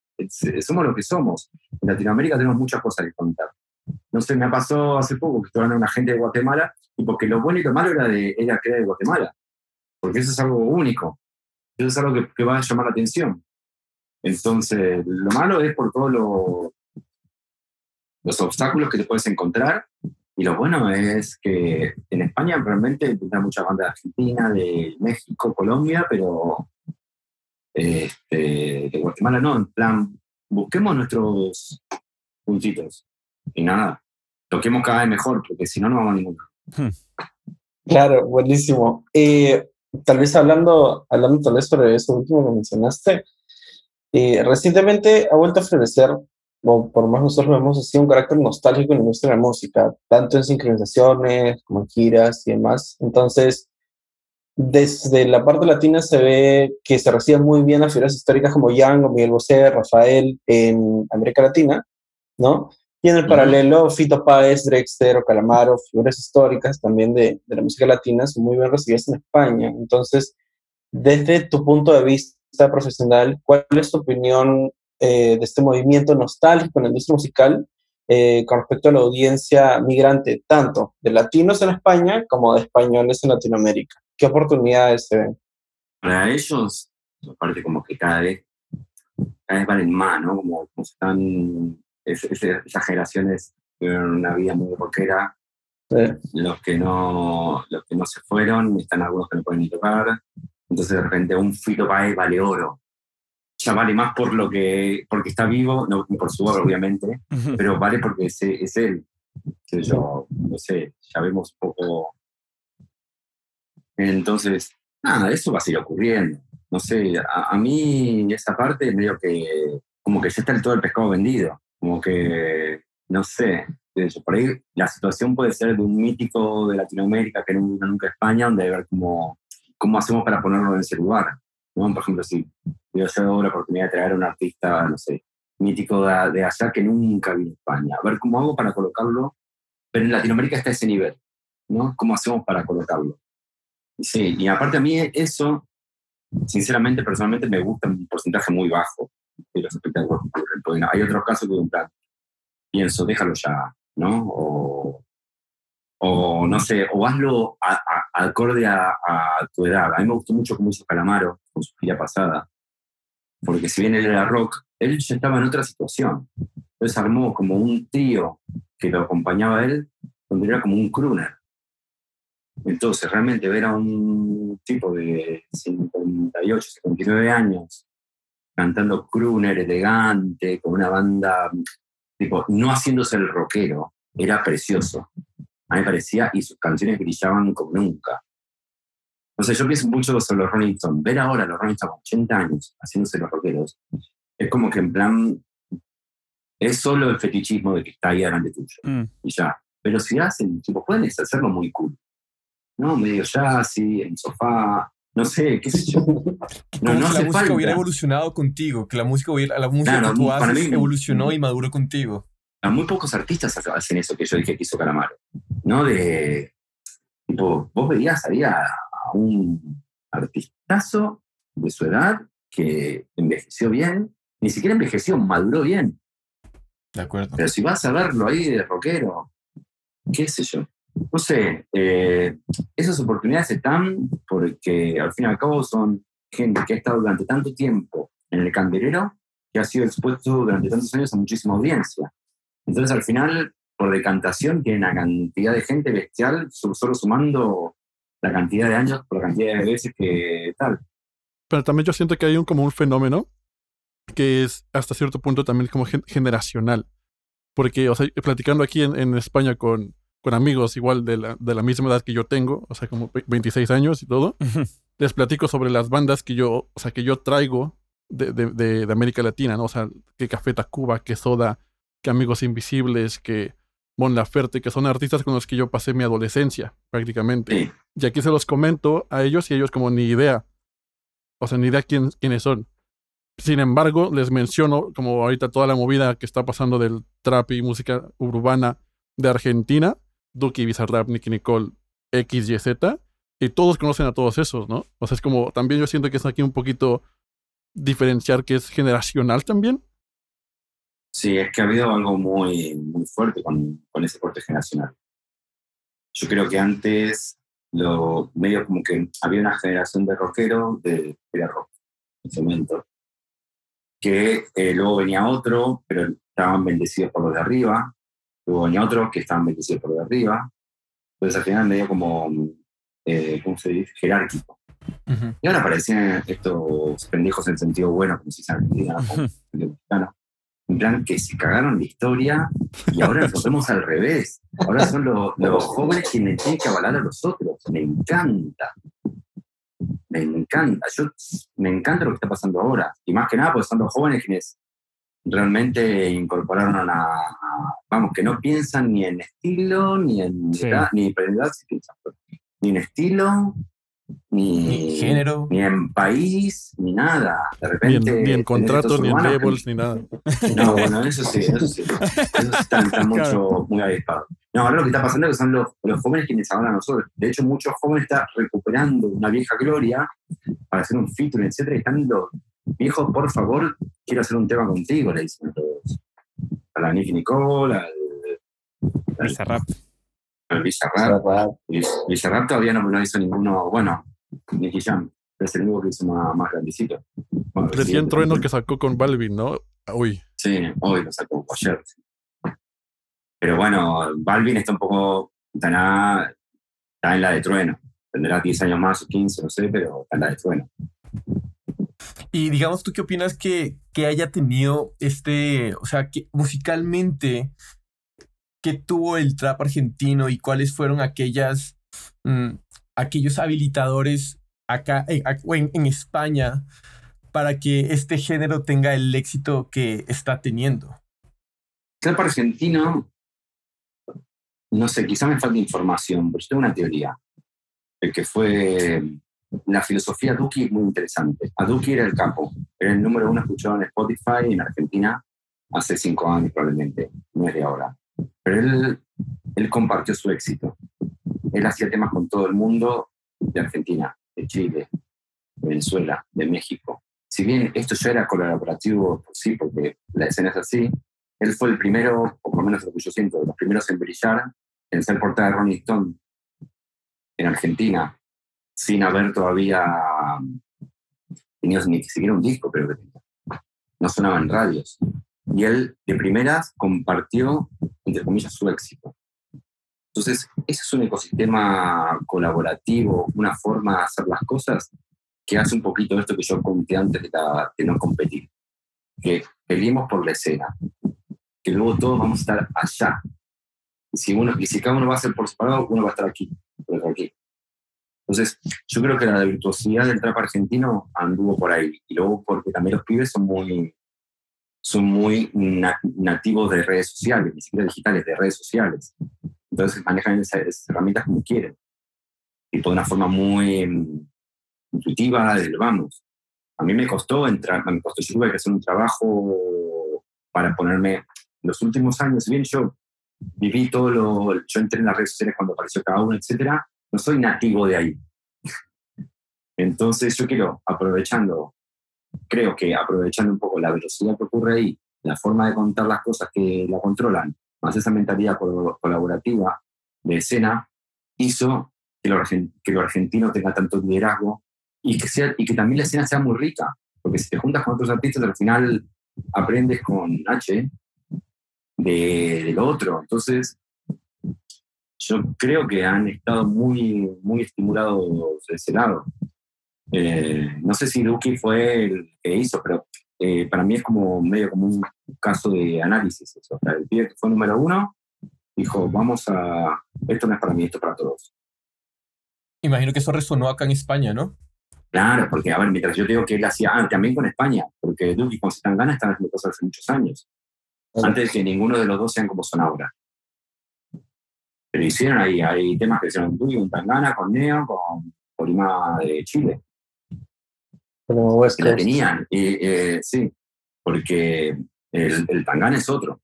somos lo que somos. En Latinoamérica tenemos muchas cosas que contar. No sé, me pasó hace poco que estuve hablando con una gente de Guatemala, y porque lo bueno y lo malo era, de, ella que era de Guatemala, porque eso es algo único, eso es algo que, que va a llamar la atención. Entonces, lo malo es por todos los obstáculos que te puedes encontrar. Y lo bueno es que en España realmente hay muchas bandas de Argentina, de México, Colombia, pero este, de Guatemala no. En plan, busquemos nuestros puntitos. Y nada, toquemos cada vez mejor, porque si no, no vamos a ninguno. Claro, buenísimo. Eh, tal vez hablando, hablando tal vez sobre eso último que mencionaste, eh, recientemente ha vuelto a florecer, por más nosotros hemos así, un carácter nostálgico en la industria de la música, tanto en sincronizaciones como en giras y demás. Entonces, desde la parte latina se ve que se reciben muy bien a figuras históricas como Young o Miguel Bosé, Rafael en América Latina, ¿no? Y en el paralelo, Fito Páez, Drexter o Calamaro, figuras históricas también de, de la música latina, son muy bien recibidas en España. Entonces, desde tu punto de vista, profesional, ¿cuál es tu opinión eh, de este movimiento nostálgico en la industria musical eh, con respecto a la audiencia migrante, tanto de latinos en España como de españoles en Latinoamérica? ¿Qué oportunidades se ven? Para ellos, aparte como que cada vez, cada vez valen más, ¿no? Como, están esas generaciones tuvieron una vida muy rockera. Los, que no, los que no se fueron, están algunos que no pueden ni tocar, entonces de repente un Fito Páez vale oro. Ya vale más por lo que, porque está vivo, no por su obra obviamente, pero vale porque es, es él. Yo, no sé, ya vemos un poco. Entonces, nada, eso va a seguir ocurriendo. No sé, a, mí esa parte medio que, como que ya está todo el pescado vendido. Como que, no sé, por ahí la situación puede ser de un mítico de Latinoamérica que nunca a España, donde hay ver como ¿cómo hacemos para ponerlo en ese lugar? Por ejemplo, si yo tengo la oportunidad de traer a un artista, no sé, mítico de, allá que nunca vino a España, a ver cómo hago para colocarlo pero en Latinoamérica está ese nivel, ¿no? ¿Cómo hacemos para colocarlo? Sí, y aparte a mí eso, sinceramente, personalmente me gusta un porcentaje muy bajo de los espectáculos hay otros casos que, en plan, pienso, déjalo ya, ¿no? O no sé, o hazlo acorde a, tu edad. A mí me gustó mucho cómo hizo Calamaro con su gira pasada, porque si bien él era rock, él ya estaba en otra situación. Entonces armó como un trío que lo acompañaba a él, donde era como un crooner. Entonces, realmente ver a un tipo de 58, 59 años cantando crooner elegante, con una banda, tipo, no haciéndose el rockero, era precioso. A mí me parecía, y sus canciones brillaban como nunca. No sé, yo pienso mucho sobre los Rolling Stones. Ver ahora a los Rolling Stones 80 años haciéndose los rockeros, es como que en plan, es solo el fetichismo de que está ahí delante tuyo. Mm. Y ya. Pero si hacen, tipo, pueden hacerlo muy cool. ¿No? Medio jazzy, en sofá, no sé, qué sé yo. No, no que la música hubiera evolucionado contigo, que la música, hubiera, la música que tú haces evolucionó y maduró contigo. A muy pocos artistas hacen eso que yo dije que hizo Calamaro, ¿no? De, tipo, vos veías, había a un artistazo de su edad que envejeció bien, ni siquiera envejeció, maduró bien. De acuerdo. Pero si vas a verlo ahí de rockero, qué sé yo no sé, eh, esas oportunidades están porque al fin y al cabo son gente que ha estado durante tanto tiempo en el candelero que ha sido expuesto durante tantos años a muchísima audiencia. Entonces al final, por decantación, tiene una cantidad de gente bestial, solo sumando la cantidad de años por la cantidad de veces que tal. Pero también yo siento que hay un, como un fenómeno que es hasta cierto punto también como generacional. Porque, o sea, platicando aquí en España con, con amigos igual de la, de la misma edad que yo tengo, o sea, como 26 años y todo, les platico sobre las bandas que yo, o sea, que yo traigo de, de, América Latina, ¿no? O sea, que Café Tacuba, que Soda, que Amigos Invisibles, que Mon Laferte, que son artistas con los que yo pasé mi adolescencia, prácticamente. Y aquí se los comento a ellos y ellos como ni idea, o sea, ni idea quién, quiénes son. Sin embargo, les menciono como ahorita toda la movida que está pasando del trap y música urbana de Argentina, Duki, Bizarrap, Nicky Nicole, X, Y, Z, y todos conocen a todos esos, ¿no? O sea, es como, también yo siento que es aquí un poquito diferenciar que es generacional también. Sí, es que ha habido algo muy, muy fuerte con, con ese corte generacional. Yo creo que antes, lo medio como que había una generación de rockeros de, de rock en ese momento, que eh, luego venía otro, pero estaban bendecidos por los de arriba, Luego venía otros que estaban bendecidos por de arriba. Entonces al final medio como, eh, ¿cómo se dice? Jerárquico. Y ahora aparecen estos pendejos en sentido bueno, como si se Argentina, mexicano. En plan, que se cagaron la historia y ahora nos vemos al revés. Ahora son los, los jóvenes quienes tienen que avalar a los otros. Me encanta. Me encanta. Yo, me encanta lo que está pasando ahora. Y más que nada, porque son los jóvenes quienes realmente incorporaron a la, vamos, que no piensan ni en estilo, ni en edad, ni en edad, ni en estilo, ni, género, ni en país, ni nada. De repente. Ni en, contratos, ni en labels, ni nada. No, bueno, eso sí, eso sí. Eso está, mucho, muy avispado. No, ahora lo que está pasando es que son los, los jóvenes quienes hablan a nosotros. De hecho, muchos jóvenes están recuperando una vieja gloria para hacer un feature, etcétera, y están los, Hijo, por favor, quiero hacer un tema contigo, le dicen a todos. A la Nicky Nicole, al. Bizarrap. Al Bizarrap. Bizarrap todavía no, no hizo ninguno. Bueno, Nicky Jam, es el único que hizo más, más grandecito. Bueno, Recién Trueno que sacó con Balvin, ¿no? Uy. Sí, hoy lo sacó ayer. Pero bueno, Balvin está un poco. Está, está en la de Trueno. Tendrá 10 años más o 15, no sé, pero está en la de Trueno. Y digamos, ¿tú qué opinas que, que haya tenido este, o sea, que musicalmente, qué tuvo el trap argentino y cuáles fueron aquellas, mm, aquellos habilitadores acá eh, en, en, España para que este género tenga el éxito que está teniendo? Trap argentino, no sé, quizá me falta información, pero yo tengo una teoría. El que fue la filosofía Duki es muy interesante. A Duki era el capo, era el número uno escuchado en Spotify en Argentina hace cinco años probablemente, no es de ahora. Pero él él compartió su éxito. Él hacía temas con todo el mundo de Argentina, de Chile, de Venezuela, de México. Si bien esto ya era colaborativo, sí, porque la escena es así, él fue el primero, o por lo menos lo que yo siento, de los primeros en brillar, en ser portada de Ronnie Stone en Argentina, sin haber todavía tenido ni siquiera un disco, pero que no sonaba en radios. Y él, de primeras, compartió, entre comillas, su éxito. Entonces, ese es un ecosistema colaborativo, una forma de hacer las cosas que hace un poquito esto que yo conté antes de, de no competir. Que peleemos por la escena, que luego todos vamos a estar allá. Y si, uno, y si cada uno va a ser por separado, uno va a estar aquí, aquí. Entonces, yo creo que la virtuosidad del trap argentino anduvo por ahí. Y luego porque también los pibes son muy, son muy nativos de redes sociales, ni siquiera digitales, de redes sociales. Entonces manejan esas, herramientas como quieren. Y de una forma muy mm, intuitiva, vamos. A mí me costó entrar, me costó, yo tuve que hacer un trabajo para ponerme, los últimos años, bien yo viví todo lo, yo entré en las redes sociales cuando apareció cada uno, etcétera, no soy nativo de ahí. Entonces yo quiero, aprovechando, creo que aprovechando un poco la velocidad que ocurre ahí, la forma de contar las cosas que la controlan, más esa mentalidad colaborativa de escena, hizo que lo, que lo argentino tenga tanto liderazgo y que, sea, y que también la escena sea muy rica, porque si te juntas con otros artistas, al final aprendes con H de, del otro. Entonces, yo creo que han estado muy, muy estimulados de ese lado. Eh, no sé si Duki fue el que hizo, pero eh, para mí es como medio como un caso de análisis. Eso. el pibe que fue número uno dijo, vamos a, esto no es para mí, esto es para todos. Imagino que eso resonó acá en España, ¿no? Claro, porque, a ver, mientras yo digo que él hacía, ah, también con España, porque Duki con Zetangana están haciendo cosas hace muchos años, antes de que ninguno de los dos sean como son ahora. Pero hicieron ahí, hay temas que hicieron Duki, un Tangana, con Neo, con Polima de Chile. Como West que la tenían, y, eh, sí, porque el, el Tangana es otro.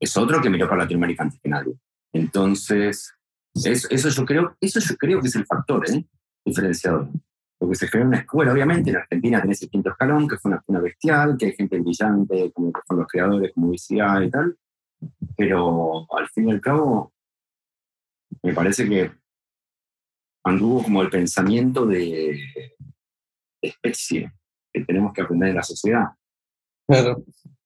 Es otro que miró para Latinoamérica antes que nadie. Entonces, eso, eso, yo creo, eso yo creo que es el factor ¿eh? diferenciador porque se creó una escuela, obviamente, en Argentina tenés el quinto escalón, que fue una escuela bestial, que hay gente brillante, como que los creadores, como VCA y tal, pero al fin y al cabo, me parece que anduvo como el pensamiento de, especie que tenemos que aprender en la sociedad.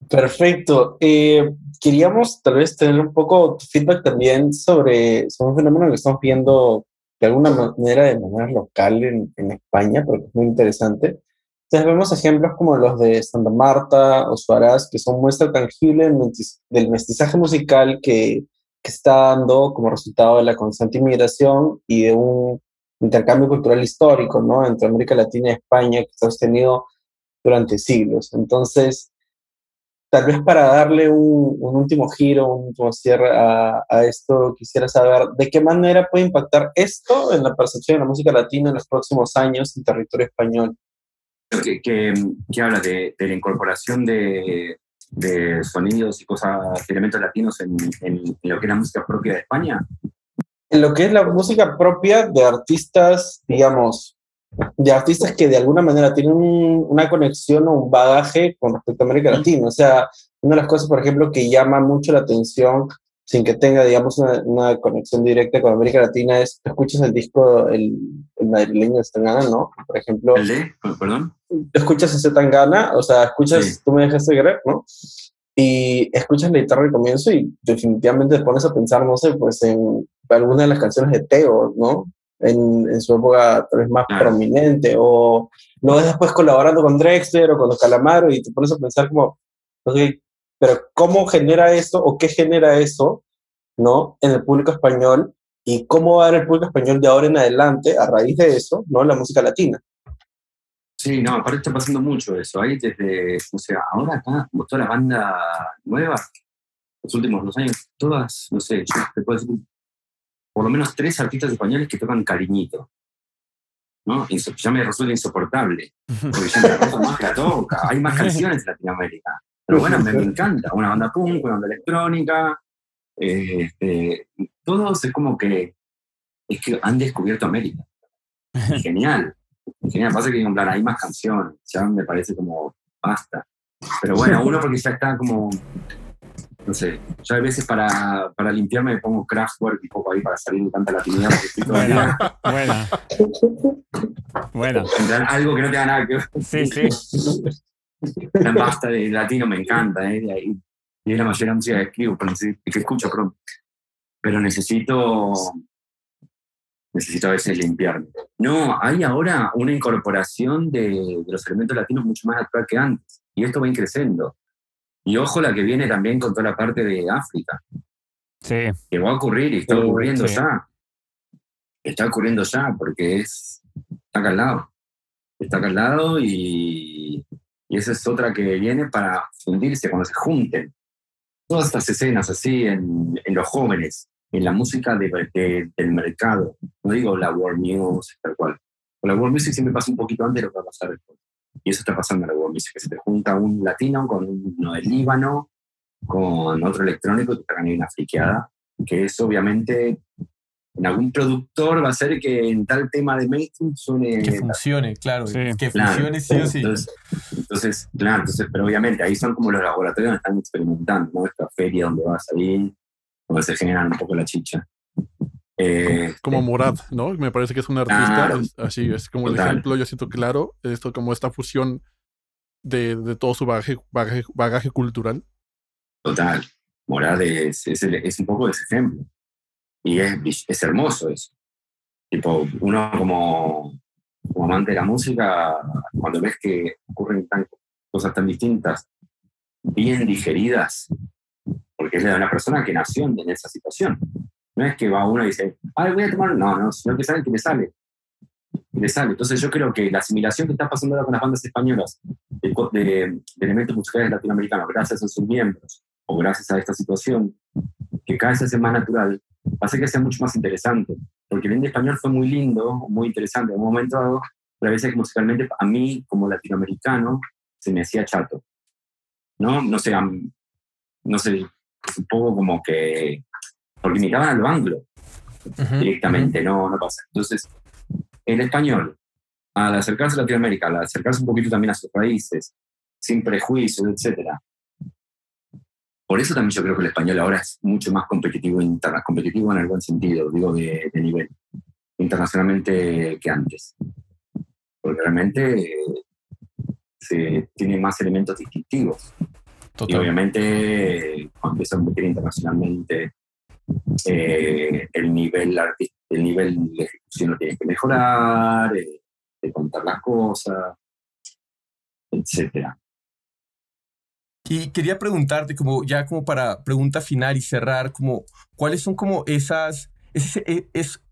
Perfecto. Eh, queríamos tal vez tener un poco feedback también sobre, sobre un fenómeno que estamos viendo de alguna manera de manera local en, en España, porque es muy interesante. Entonces vemos ejemplos como los de Santa Marta o Suárez, que son muestra tangible del mestizaje musical que, que está dando como resultado de la constante inmigración y de un intercambio cultural histórico ¿no? entre América Latina y España que se ha sostenido durante siglos. Entonces, Tal vez para darle un, último giro, un último cierre a, esto, quisiera saber de qué manera puede impactar esto en la percepción de la música latina en los próximos años en territorio español. ¿Qué, qué, habla de, la incorporación de, sonidos y cosas, elementos latinos en, lo que es la música propia de España? En lo que es la música propia de artistas, digamos, de artistas que de alguna manera tienen una conexión o un bagaje con respecto a América Latina. O sea, una de las cosas, por ejemplo, que llama mucho la atención sin que tenga, digamos, una, conexión directa con América Latina es, escuchas el disco, el, el madrileño de Tangana, ¿no? Por ejemplo. ¿El de? Perdón. Escuchas ese Tangana, o sea, escuchas, tú me dejaste creer, ¿no? Y escuchas la guitarra al comienzo y definitivamente te pones a pensar, no sé, pues en alguna de las canciones de Teo, ¿no? en, en su época tal vez más prominente, o lo ves después colaborando con Drexler o con Calamaro y te pones a pensar como, pero ¿cómo genera eso o qué genera eso, ¿no? En el público español y cómo va a ver el público español de ahora en adelante a raíz de eso, ¿no? La música latina. Sí, no, aparte está pasando mucho eso. Ahí desde, o sea, ahora acá, como toda la banda nueva, los últimos dos años, todas, no sé, yo te puedo decir por lo menos tres artistas españoles que tocan cariñito. ¿no? Ya me resulta insoportable, porque ya me más que la toca. Hay más canciones en Latinoamérica. Pero bueno, me, encanta. Una banda punk, una banda electrónica, Este, todos es como que, es que han descubierto América. Genial. Genial. Pasa que plan, hay más canciones. Ya me parece como basta. Pero bueno, uno porque ya está como no sé, yo a veces para, para limpiarme me pongo Kraftwerk y poco ahí para salir de tanta latinidad buena, buena. Bueno. Algo que no tenga nada que ver. Sí, sí. La basta de latino me encanta, ¿eh? Y, es la mayoría de música que escribo, que escucho, pero, pero necesito necesito a veces limpiarme. No, hay ahora una incorporación de, de los elementos latinos mucho más actual que antes. Y esto va creciendo. Y ojo la que viene también con toda la parte de África. Sí. Que va a ocurrir y está ocurriendo ya. Está ocurriendo ya porque es, está acá al lado. Está acá al lado y, y esa es otra que viene para fundirse cuando se junten. Todas estas escenas así en, en los jóvenes, en la música de, del mercado. No digo la world music, tal cual. la world music siempre pasa un poquito antes de lo que va a pasar después. Y eso está pasando en la music, que se te junta un latino con uno del Líbano, con otro electrónico te traen una friqueada, que es obviamente en algún productor va a ser que en tal tema de mainstream suene... Que funcione, claro, que funcione sí o sí. Entonces, claro, entonces, pero obviamente ahí son como los laboratorios donde están experimentando, ¿no? Esta feria donde vas a salir, donde se generan un poco la chicha. Eh, como Morad, ¿no? Me parece que es un artista, así es como el ejemplo, yo siento claro, esto como esta fusión de, de todo su bagaje, bagaje, cultural. Total, Morad es, es, es, un poco ese ejemplo. Y es, es hermoso eso. Tipo, uno como, como amante de la música, cuando ves que ocurren tan, cosas tan distintas, bien digeridas, porque es de una persona que nació en esa situación. No es que va uno y dice, ay, voy a tomar. No, no, sino que sabe que le sale. Le sale. Entonces yo creo que la asimilación que está pasando ahora con las bandas españolas de, elementos musicales latinoamericanos, gracias a sus miembros o gracias a esta situación, que cada vez es más natural, hacer que sea mucho más interesante. Porque el indie español fue muy lindo, muy interesante en un momento dado, pero a veces musicalmente a mí, como latinoamericano, se me hacía chato. ¿No? No sé, no sé, un poco como que porque imitaban a lo anglo directamente, no, no pasa. Entonces, el español, al acercarse a Latinoamérica, al acercarse un poquito también a sus raíces, sin prejuicios, etc. Por eso también yo creo que el español ahora es mucho más competitivo, competitivo en algún sentido, digo, de, nivel, internacionalmente que antes. Porque realmente se tiene más elementos distintivos. Y obviamente, cuando empieza a competir internacionalmente, eh, el, nivel el nivel de ejecución lo tienes que mejorar, eh, de contar las cosas, etcétera. Y quería preguntarte, como ya como para pregunta final y cerrar, como cuáles son como esas, ese, e, es,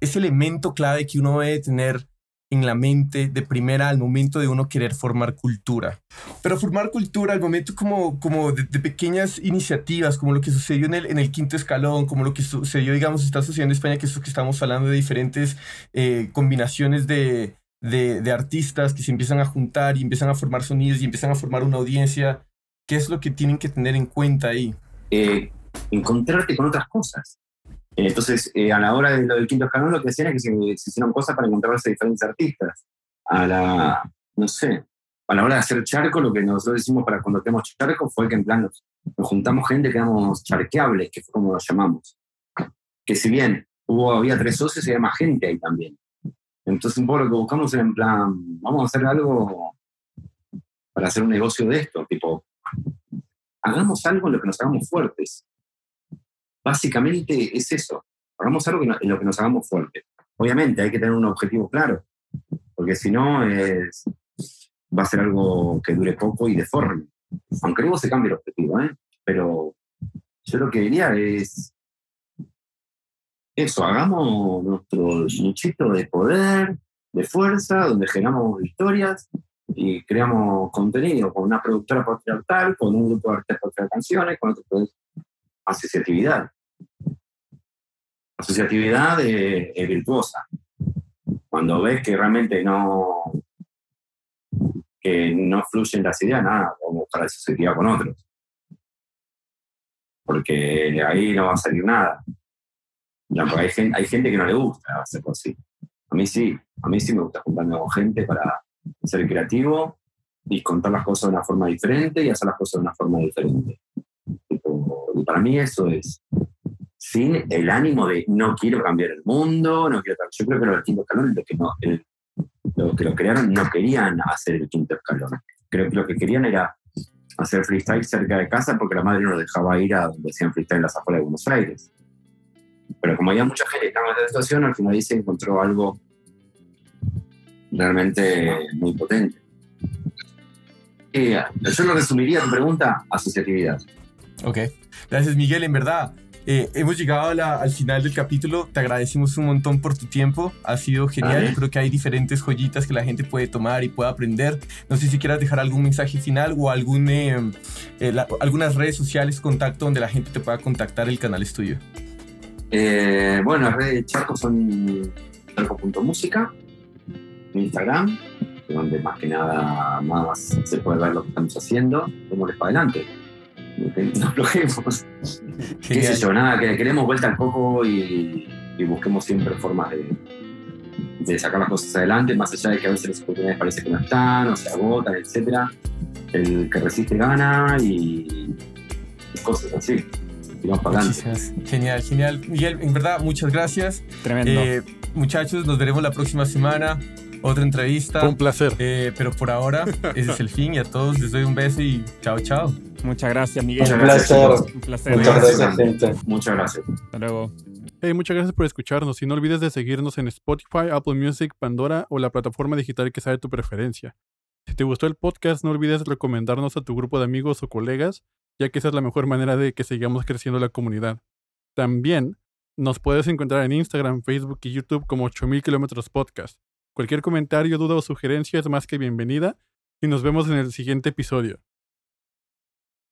ese elemento clave que uno debe tener en la mente de primera al momento de uno querer formar cultura. Pero formar cultura al momento como, como de, pequeñas iniciativas, como lo que sucedió en el, en el quinto escalón, como lo que sucedió, digamos, está sucediendo en España, que es que estamos hablando de diferentes eh, combinaciones de, de, de, artistas que se empiezan a juntar y empiezan a formar sonidos y empiezan a formar una audiencia. ¿Qué es lo que tienen que tener en cuenta ahí? Eh, encontrarte con otras cosas. Entonces, eh, a la hora de lo del quinto escalón, lo que hacían es que se, hicieron cosas para encontrarse diferentes artistas. A la, no sé, a la hora de hacer charco, lo que nosotros decimos para cuando tenemos charco fue que en plan nos, juntamos gente que éramos charqueables, que fue como lo llamamos. Que si bien hubo, había tres socios, había más gente ahí también. Entonces, un poco lo que buscamos era en plan, vamos a hacer algo para hacer un negocio de esto, tipo, hagamos algo en lo que nos hagamos fuertes. Básicamente es eso. Hagamos algo en lo que nos hagamos fuerte. Obviamente hay que tener un objetivo claro, porque si no va a ser algo que dure poco y deforme. Aunque luego se cambie el objetivo, ¿eh? pero yo lo que diría es eso, hagamos nuestro nichito de poder, de fuerza, donde generamos historias y creamos contenido con una productora patriarcal, con un grupo de artistas para canciones, con otros asociatividad. Asociatividad eh, es virtuosa. Cuando ves que realmente no, que no fluyen las ideas, nada, como para asociatividad con otros. porque ahí no va a salir nada. Porque hay, gente, hay gente que no le gusta hacerlo así. A mí sí, a mí sí me gusta juntarme con gente para ser creativo y contar las cosas de una forma diferente y hacer las cosas de una forma diferente. Para mí eso es sin el ánimo de no quiero cambiar el mundo, no quiero Yo creo que los quinto escalón, lo que, no, lo que lo crearon, no querían hacer el quinto escalón. Creo que lo que querían era hacer freestyle cerca de casa porque la madre no dejaba ir a donde hacían freestyle en las afueras de Buenos Aires. Pero como había mucha gente que estaba en esta situación, al final se encontró algo realmente muy potente. yo lo resumiría tu pregunta, asociatividad. Ok, gracias Miguel, en verdad. Eh, hemos llegado al final del capítulo. Te agradecemos un montón por tu tiempo. Ha sido genial. Yo creo que hay diferentes joyitas que la gente puede tomar y puede aprender. No sé si quieras dejar algún mensaje final o algún, eh, eh, algunas redes sociales, contacto donde la gente te pueda contactar. El canal es tuyo. bueno, las redes de Charco son charco.música, Instagram, donde más que nada más se puede ver lo que estamos haciendo. Démosle para adelante no aflojemos. Qué sé yo, nada, que queremos vuelta al coco y, busquemos siempre formas de, sacar las cosas adelante, más allá de que a veces las oportunidades parece que no están, o se agotan, etc. El que resiste gana y, cosas así. para adelante. Genial, genial. Miguel, en verdad, muchas gracias. Tremendo. Eh, muchachos, nos veremos la próxima semana otra entrevista. un placer. Eh, pero por ahora, ese es el fin y a todos les doy un beso y chao, chao. Muchas gracias, Miguel. Muchas gracias. Un placer. Muchas gracias, gente. Muchas gracias. Hasta luego. Hey, muchas gracias por escucharnos y no olvides de seguirnos en Spotify, Apple Music, Pandora o la plataforma digital que sea de tu preferencia. Si te gustó el podcast, no olvides recomendarnos a tu grupo de amigos o colegas, ya que esa es la mejor manera de que sigamos creciendo la comunidad. También nos puedes encontrar en Instagram, Facebook y YouTube como 8000 kilómetros podcast. Cualquier comentario, duda o sugerencia es más que bienvenida y nos vemos en el siguiente episodio.